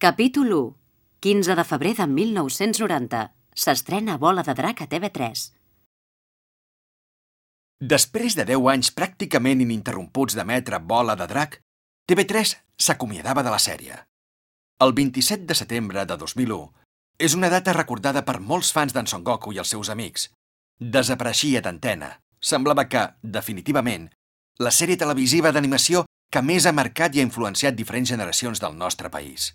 Capítol 1. 15 de febrer de 1990. S'estrena Bola de Drac a TV3. Després de 10 anys pràcticament ininterromputs d'emetre Bola de Drac, TV3 s'acomiadava de la sèrie. El 27 de setembre de 2001 és una data recordada per molts fans d'en Son Goku i els seus amics. Desapareixia d'antena. Semblava que, definitivament, la sèrie televisiva d'animació que més ha marcat i ha influenciat diferents generacions del nostre país.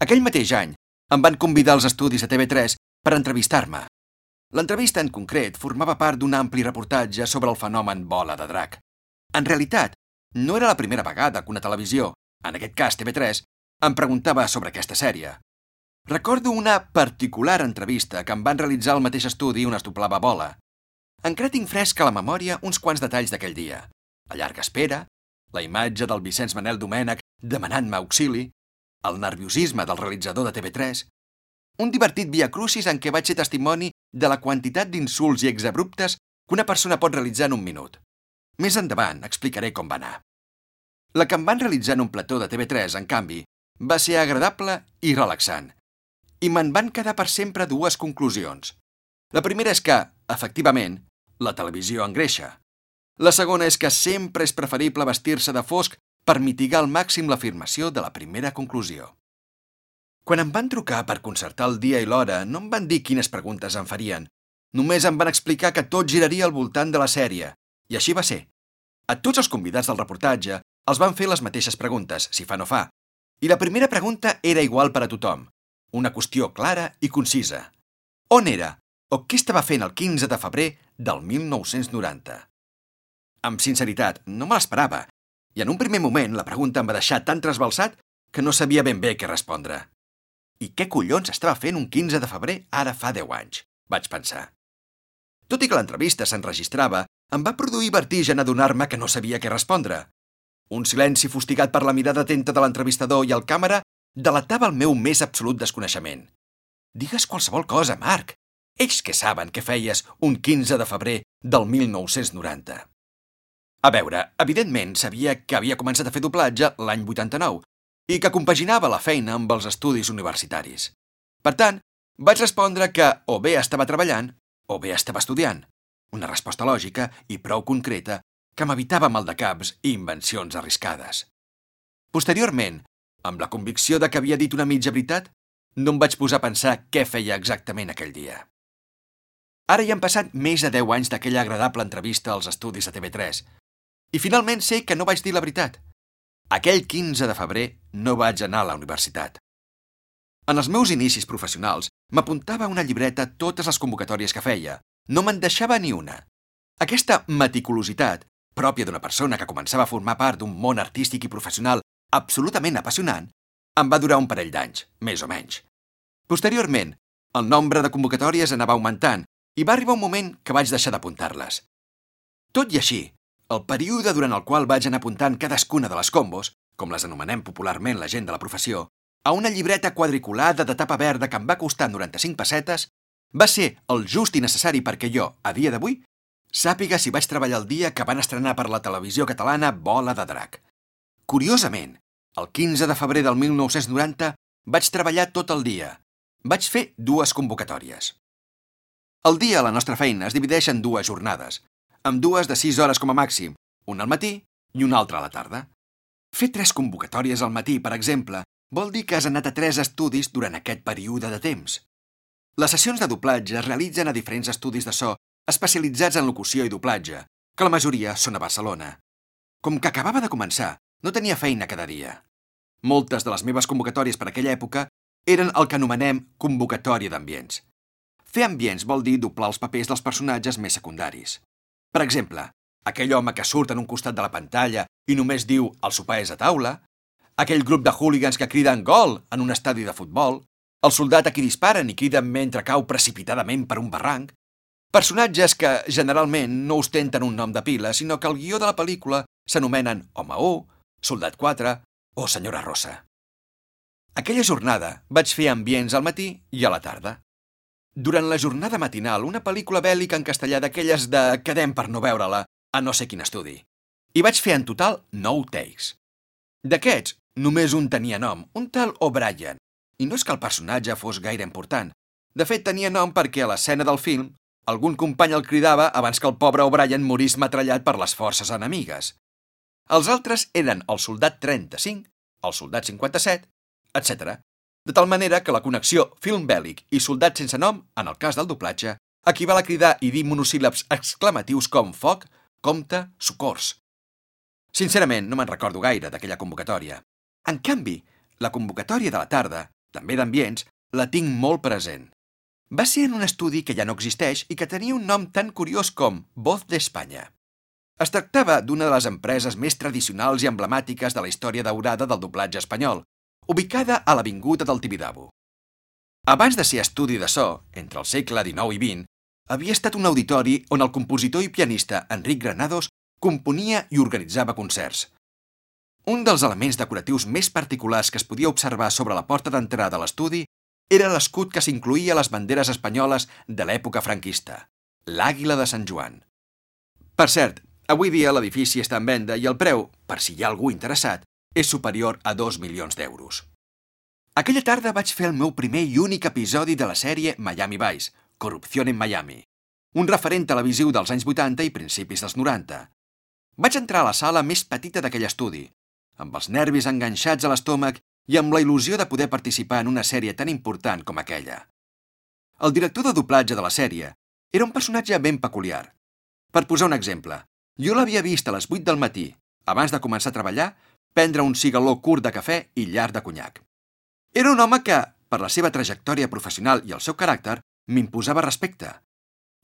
Aquell mateix any em van convidar als estudis de TV3 per entrevistar-me. L'entrevista en concret formava part d'un ampli reportatge sobre el fenomen bola de drac. En realitat, no era la primera vegada que una televisió, en aquest cas TV3, em preguntava sobre aquesta sèrie. Recordo una particular entrevista que em van realitzar al mateix estudi on es doblava bola. Encara tinc fresc a la memòria uns quants detalls d'aquell dia. La llarga espera, la imatge del Vicenç Manel Domènech demanant-me auxili, el nerviosisme del realitzador de TV3, un divertit via crucis en què vaig ser testimoni de la quantitat d'insults i exabruptes que una persona pot realitzar en un minut. Més endavant explicaré com va anar. La que em van realitzar en un plató de TV3, en canvi, va ser agradable i relaxant. I me'n van quedar per sempre dues conclusions. La primera és que, efectivament, la televisió engreixa. La segona és que sempre és preferible vestir-se de fosc per mitigar al màxim l'afirmació de la primera conclusió. Quan em van trucar per concertar el dia i l'hora, no em van dir quines preguntes em farien. Només em van explicar que tot giraria al voltant de la sèrie. I així va ser. A tots els convidats del reportatge els van fer les mateixes preguntes, si fa no fa. I la primera pregunta era igual per a tothom. Una qüestió clara i concisa. On era o què estava fent el 15 de febrer del 1990? Amb sinceritat, no me l'esperava, i en un primer moment la pregunta em va deixar tan trasbalsat que no sabia ben bé què respondre. I què collons estava fent un 15 de febrer ara fa 10 anys? Vaig pensar. Tot i que l'entrevista s'enregistrava, em va produir vertigen adonar-me que no sabia què respondre. Un silenci fustigat per la mirada atenta de l'entrevistador i el càmera delatava el meu més absolut desconeixement. Digues qualsevol cosa, Marc. Ells que saben que feies un 15 de febrer del 1990. A veure, evidentment sabia que havia començat a fer doblatge l'any 89 i que compaginava la feina amb els estudis universitaris. Per tant, vaig respondre que o bé estava treballant o bé estava estudiant. Una resposta lògica i prou concreta que m'evitava maldecaps i invencions arriscades. Posteriorment, amb la convicció de que havia dit una mitja veritat, no em vaig posar a pensar què feia exactament aquell dia. Ara hi han passat més de 10 anys d'aquella agradable entrevista als estudis de TV3 i finalment sé que no vaig dir la veritat. Aquell 15 de febrer no vaig anar a la universitat. En els meus inicis professionals m'apuntava a una llibreta totes les convocatòries que feia. No me'n deixava ni una. Aquesta meticulositat, pròpia d'una persona que començava a formar part d'un món artístic i professional absolutament apassionant, em va durar un parell d'anys, més o menys. Posteriorment, el nombre de convocatòries anava augmentant i va arribar un moment que vaig deixar d'apuntar-les. Tot i així, el període durant el qual vaig anar apuntant cadascuna de les combos, com les anomenem popularment la gent de la professió, a una llibreta quadriculada de tapa verda que em va costar 95 pessetes, va ser el just i necessari perquè jo, a dia d'avui, sàpiga si vaig treballar el dia que van estrenar per la televisió catalana Bola de Drac. Curiosament, el 15 de febrer del 1990 vaig treballar tot el dia. Vaig fer dues convocatòries. El dia a la nostra feina es divideix en dues jornades, amb dues de 6 hores com a màxim, una al matí i una altra a la tarda. Fer tres convocatòries al matí, per exemple, vol dir que has anat a tres estudis durant aquest període de temps. Les sessions de doblatge es realitzen a diferents estudis de so especialitzats en locució i doblatge, que la majoria són a Barcelona. Com que acabava de començar, no tenia feina cada dia. Moltes de les meves convocatòries per aquella època eren el que anomenem convocatòria d'ambients. Fer ambients vol dir doblar els papers dels personatges més secundaris. Per exemple, aquell home que surt en un costat de la pantalla i només diu el sopar és a taula, aquell grup de hooligans que criden gol en un estadi de futbol, el soldat a qui disparen i criden mentre cau precipitadament per un barranc, personatges que generalment no ostenten un nom de pila, sinó que el guió de la pel·lícula s'anomenen Home 1, Soldat 4 o Senyora Rosa. Aquella jornada vaig fer ambients al matí i a la tarda. Durant la jornada matinal, una pel·lícula bèl·lica en castellà d'aquelles de quedem per no veure-la a no sé quin estudi. I vaig fer en total 9 takes. D'aquests, Només un tenia nom, un tal O'Brien, i no és que el personatge fos gaire important. De fet, tenia nom perquè a l'escena del film algun company el cridava abans que el pobre O'Brien morís matrallat per les forces enemigues. Els altres eren el soldat 35, el soldat 57, etc. De tal manera que la connexió film bèl·lic i soldat sense nom, en el cas del doblatge, equival a cridar i dir monosíl·labs exclamatius com foc, compte, socors. Sincerament, no me'n recordo gaire d'aquella convocatòria. En canvi, la convocatòria de la tarda, també d'ambients, la tinc molt present. Va ser en un estudi que ja no existeix i que tenia un nom tan curiós com Voz d'Espanya. Es tractava d'una de les empreses més tradicionals i emblemàtiques de la història daurada del doblatge espanyol, ubicada a l'Avinguda del Tibidabo. Abans de ser estudi de so, entre el segle XIX i XX, havia estat un auditori on el compositor i pianista Enric Granados componia i organitzava concerts. Un dels elements decoratius més particulars que es podia observar sobre la porta d'entrada a l'estudi era l'escut que s'incluïa a les banderes espanyoles de l'època franquista, l'Àguila de Sant Joan. Per cert, avui dia l'edifici està en venda i el preu, per si hi ha algú interessat, és superior a 2 milions d'euros. Aquella tarda vaig fer el meu primer i únic episodi de la sèrie Miami Vice, Corrupció en Miami, un referent televisiu dels anys 80 i principis dels 90. Vaig entrar a la sala més petita d'aquell estudi, amb els nervis enganxats a l'estómac i amb la il·lusió de poder participar en una sèrie tan important com aquella. El director de doblatge de la sèrie era un personatge ben peculiar. Per posar un exemple, jo l'havia vist a les 8 del matí, abans de començar a treballar, prendre un cigaló curt de cafè i llarg de conyac. Era un home que, per la seva trajectòria professional i el seu caràcter, m'imposava respecte.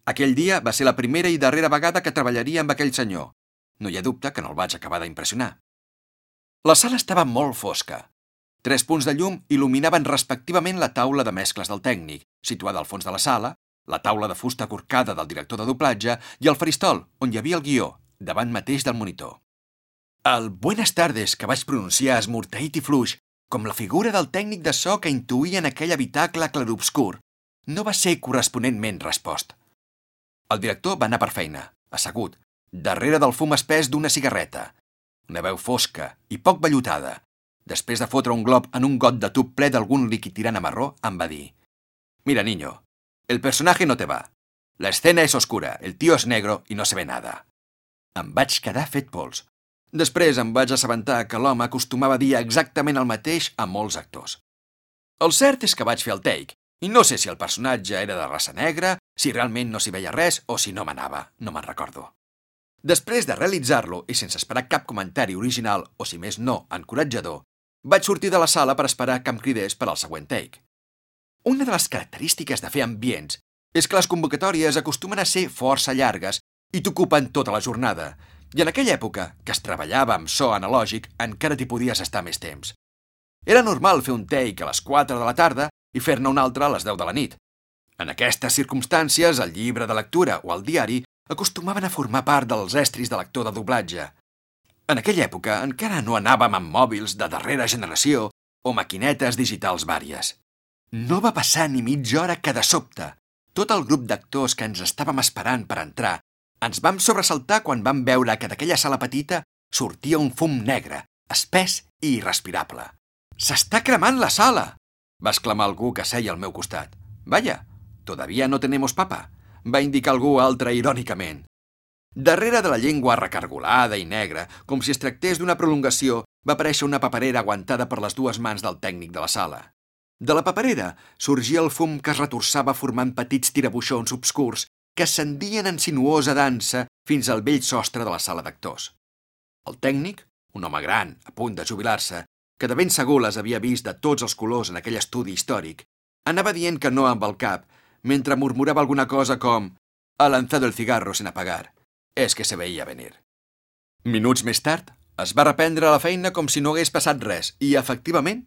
Aquell dia va ser la primera i darrera vegada que treballaria amb aquell senyor. No hi ha dubte que no el vaig acabar d'impressionar. La sala estava molt fosca. Tres punts de llum il·luminaven respectivament la taula de mescles del tècnic, situada al fons de la sala, la taula de fusta corcada del director de doblatge i el faristol, on hi havia el guió, davant mateix del monitor. El Buenas tardes que vaig pronunciar esmorteït i fluix, com la figura del tècnic de so que intuïa en aquell habitacle clarobscur, no va ser corresponentment respost. El director va anar per feina, assegut, darrere del fum espès d'una cigarreta. Una veu fosca i poc vellutada. Després de fotre un glob en un got de tub ple d'algun líquid tirant a marró, em va dir «Mira, niño, el personaje no te va. La escena és oscura, el tío es negro i no se ve nada». Em vaig quedar fet pols. Després em vaig assabentar que l'home acostumava a dir exactament el mateix a molts actors. El cert és que vaig fer el take, i no sé si el personatge era de raça negra, si realment no s'hi veia res o si no m'anava, no me'n recordo. Després de realitzar-lo i sense esperar cap comentari original o, si més no, encoratjador, vaig sortir de la sala per esperar que em cridés per al següent take. Una de les característiques de fer ambients és que les convocatòries acostumen a ser força llargues i t'ocupen tota la jornada, i en aquella època, que es treballava amb so analògic, encara t'hi podies estar més temps. Era normal fer un take a les 4 de la tarda i fer-ne un altre a les 10 de la nit. En aquestes circumstàncies, el llibre de lectura o el diari acostumaven a formar part dels estris de lector de doblatge. En aquella època encara no anàvem amb mòbils de darrera generació o maquinetes digitals vàries. No va passar ni mitja hora que de sobte tot el grup d'actors que ens estàvem esperant per entrar ens vam sobresaltar quan vam veure que d'aquella sala petita sortia un fum negre, espès i irrespirable. «S'està cremant la sala!» va exclamar algú que seia al meu costat. «Vaya, todavía no tenemos papa», va indicar algú altre irònicament. Darrere de la llengua recargolada i negra, com si es tractés d'una prolongació, va aparèixer una paperera aguantada per les dues mans del tècnic de la sala. De la paperera sorgia el fum que es retorçava formant petits tirabuixons obscurs que ascendien en sinuosa dansa fins al vell sostre de la sala d'actors. El tècnic, un home gran, a punt de jubilar-se, que de ben segur les havia vist de tots els colors en aquell estudi històric, anava dient que no amb el cap, mentre murmurava alguna cosa com «Ha lanzado el cigarro sin apagar. És que se veia venir». Minuts més tard, es va reprendre la feina com si no hagués passat res i, efectivament,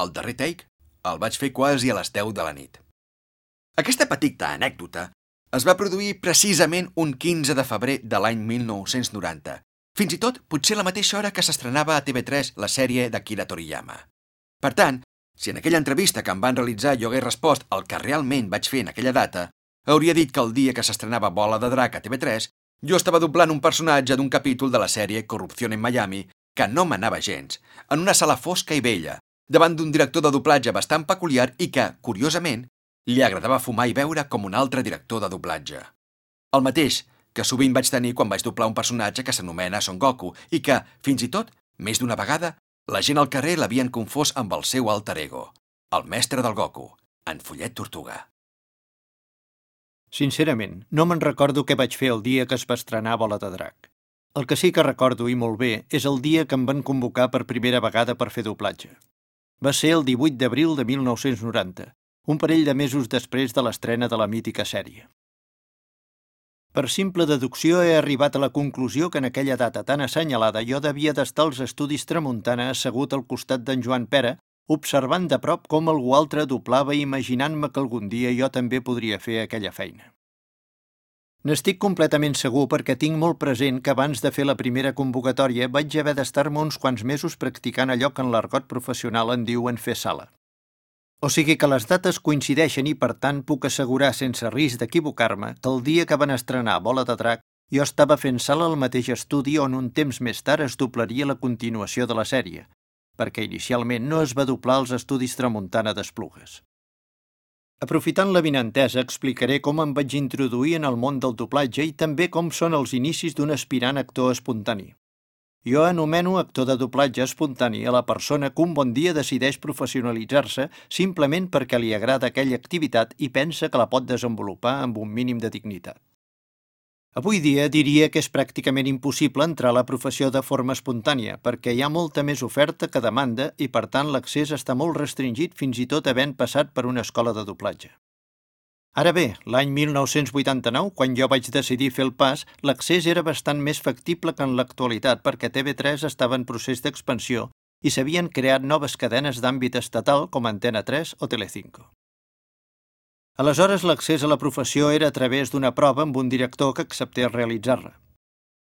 el darrer take el vaig fer quasi a les 10 de la nit. Aquesta petita anècdota es va produir precisament un 15 de febrer de l'any 1990, fins i tot potser la mateixa hora que s'estrenava a TV3 la sèrie d'Akira Toriyama. Per tant, si en aquella entrevista que em van realitzar jo hagués respost el que realment vaig fer en aquella data, hauria dit que el dia que s'estrenava Bola de Drac a TV3, jo estava doblant un personatge d'un capítol de la sèrie Corrupció en Miami, que no m'anava gens, en una sala fosca i vella, davant d'un director de doblatge bastant peculiar i que, curiosament, li agradava fumar i beure com un altre director de doblatge. El mateix que sovint vaig tenir quan vaig doblar un personatge que s'anomena Son Goku i que, fins i tot, més d'una vegada, la gent al carrer l'havien confós amb el seu alter ego, el mestre del Goku, en Follet Tortuga. Sincerament, no me'n recordo què vaig fer el dia que es va estrenar Bola de Drac. El que sí que recordo, i molt bé, és el dia que em van convocar per primera vegada per fer doblatge. Va ser el 18 d'abril de 1990, un parell de mesos després de l'estrena de la mítica sèrie. Per simple deducció he arribat a la conclusió que en aquella data tan assenyalada jo devia d'estar als estudis Tramuntana assegut al costat d'en Joan Pera, observant de prop com algú altre doblava i imaginant-me que algun dia jo també podria fer aquella feina. N'estic completament segur perquè tinc molt present que abans de fer la primera convocatòria vaig haver d'estar-me uns quants mesos practicant allò que en l'argot professional en diuen fer sala. O sigui que les dates coincideixen i, per tant, puc assegurar sense risc d'equivocar-me que el dia que van estrenar Bola de Drac jo estava fent sala al mateix estudi on un temps més tard es doblaria la continuació de la sèrie, perquè inicialment no es va doblar als estudis Tramuntana d'Esplugues. Aprofitant la vinentesa, explicaré com em vaig introduir en el món del doblatge i també com són els inicis d'un aspirant actor espontani. Jo anomeno actor de doblatge espontani a la persona que un bon dia decideix professionalitzar-se simplement perquè li agrada aquella activitat i pensa que la pot desenvolupar amb un mínim de dignitat. Avui dia diria que és pràcticament impossible entrar a la professió de forma espontània perquè hi ha molta més oferta que demanda i per tant l'accés està molt restringit fins i tot havent passat per una escola de doblatge. Ara bé, l'any 1989, quan jo vaig decidir fer el pas, l'accés era bastant més factible que en l'actualitat perquè TV3 estava en procés d'expansió i s'havien creat noves cadenes d'àmbit estatal com Antena 3 o Telecinco. Aleshores, l'accés a la professió era a través d'una prova amb un director que acceptés realitzar-la.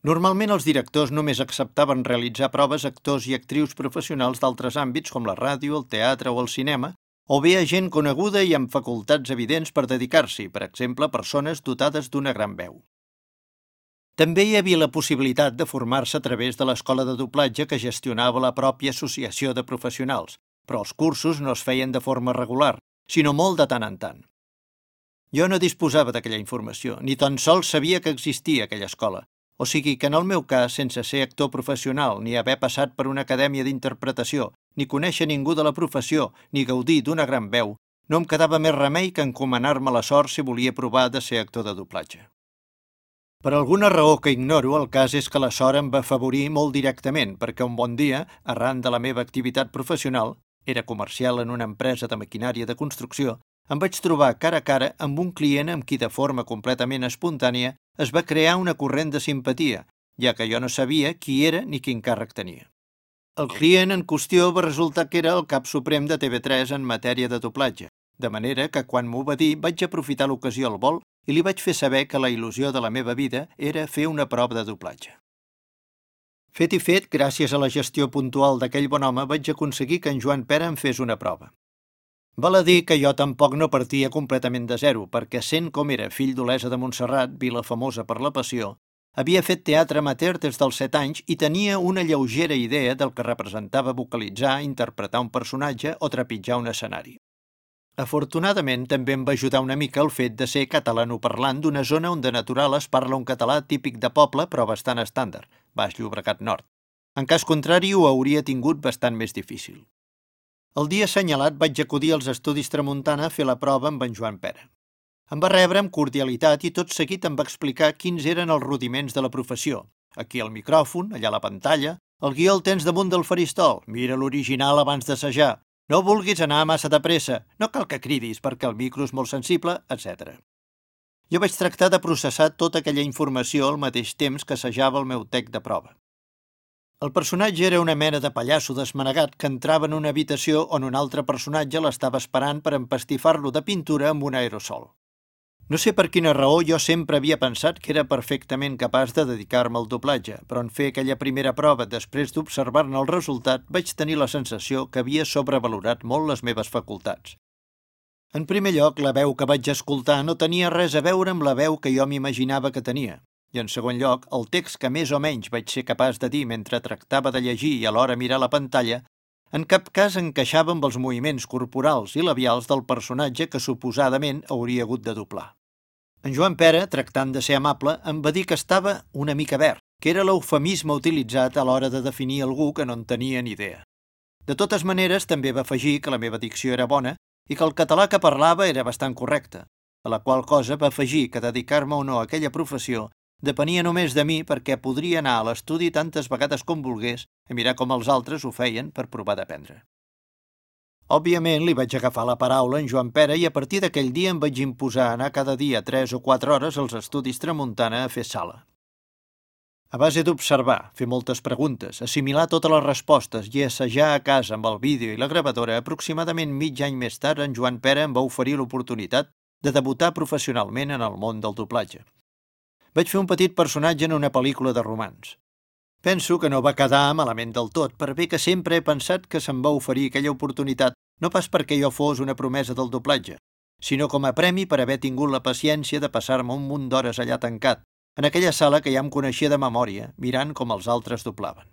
Normalment els directors només acceptaven realitzar proves actors i actrius professionals d'altres àmbits com la ràdio, el teatre o el cinema, o bé a gent coneguda i amb facultats evidents per dedicar-s'hi, per exemple, persones dotades d'una gran veu. També hi havia la possibilitat de formar-se a través de l'escola de doblatge que gestionava la pròpia associació de professionals, però els cursos no es feien de forma regular, sinó molt de tant en tant. Jo no disposava d'aquella informació, ni tan sols sabia que existia aquella escola. O sigui que en el meu cas, sense ser actor professional, ni haver passat per una acadèmia d'interpretació, ni conèixer ningú de la professió, ni gaudir d'una gran veu, no em quedava més remei que encomanar-me la sort si volia provar de ser actor de doblatge. Per alguna raó que ignoro, el cas és que la sort em va afavorir molt directament, perquè un bon dia, arran de la meva activitat professional, era comercial en una empresa de maquinària de construcció, em vaig trobar cara a cara amb un client amb qui de forma completament espontània es va crear una corrent de simpatia, ja que jo no sabia qui era ni quin càrrec tenia. El client en qüestió va resultar que era el cap suprem de TV3 en matèria de doblatge, de manera que quan m'ho va dir vaig aprofitar l'ocasió al vol i li vaig fer saber que la il·lusió de la meva vida era fer una prova de doblatge. Fet i fet, gràcies a la gestió puntual d'aquell bon home, vaig aconseguir que en Joan Pere em fes una prova. Val a dir que jo tampoc no partia completament de zero, perquè sent com era fill d'Olesa de Montserrat, vila famosa per la passió, havia fet teatre amateur des dels 7 anys i tenia una lleugera idea del que representava vocalitzar, interpretar un personatge o trepitjar un escenari. Afortunadament, també em va ajudar una mica el fet de ser catalanoparlant d'una zona on de natural es parla un català típic de poble però bastant estàndard, Baix Llobregat Nord. En cas contrari, ho hauria tingut bastant més difícil. El dia assenyalat vaig acudir als estudis Tramuntana a fer la prova amb en Joan Pere. Em va rebre amb cordialitat i tot seguit em va explicar quins eren els rudiments de la professió. Aquí el micròfon, allà la pantalla, el guió el tens damunt del faristol, mira l'original abans d'assajar, no vulguis anar massa de pressa, no cal que cridis perquè el micro és molt sensible, etc. Jo vaig tractar de processar tota aquella informació al mateix temps que assajava el meu tec de prova. El personatge era una mena de pallasso desmanegat que entrava en una habitació on un altre personatge l'estava esperant per empastifar-lo de pintura amb un aerosol. No sé per quina raó jo sempre havia pensat que era perfectament capaç de dedicar-me al doblatge, però en fer aquella primera prova després d'observar-ne el resultat vaig tenir la sensació que havia sobrevalorat molt les meves facultats. En primer lloc, la veu que vaig escoltar no tenia res a veure amb la veu que jo m'imaginava que tenia. I en segon lloc, el text que més o menys vaig ser capaç de dir mentre tractava de llegir i alhora mirar la pantalla, en cap cas encaixava amb els moviments corporals i labials del personatge que suposadament hauria hagut de doblar. En Joan Pere, tractant de ser amable, em va dir que estava una mica verd, que era l'eufemisme utilitzat a l'hora de definir algú que no en tenia ni idea. De totes maneres, també va afegir que la meva dicció era bona i que el català que parlava era bastant correcte, a la qual cosa va afegir que dedicar-me o no a aquella professió depenia només de mi perquè podria anar a l'estudi tantes vegades com volgués i mirar com els altres ho feien per provar d'aprendre. Òbviament li vaig agafar la paraula en Joan Pere i a partir d'aquell dia em vaig imposar anar cada dia 3 o 4 hores als estudis Tramuntana a fer sala. A base d'observar, fer moltes preguntes, assimilar totes les respostes i assajar a casa amb el vídeo i la gravadora, aproximadament mig any més tard en Joan Pere em va oferir l'oportunitat de debutar professionalment en el món del doblatge vaig fer un petit personatge en una pel·lícula de romans. Penso que no va quedar malament del tot, per bé que sempre he pensat que se'm va oferir aquella oportunitat no pas perquè jo fos una promesa del doblatge, sinó com a premi per haver tingut la paciència de passar-me un munt d'hores allà tancat, en aquella sala que ja em coneixia de memòria, mirant com els altres doblaven.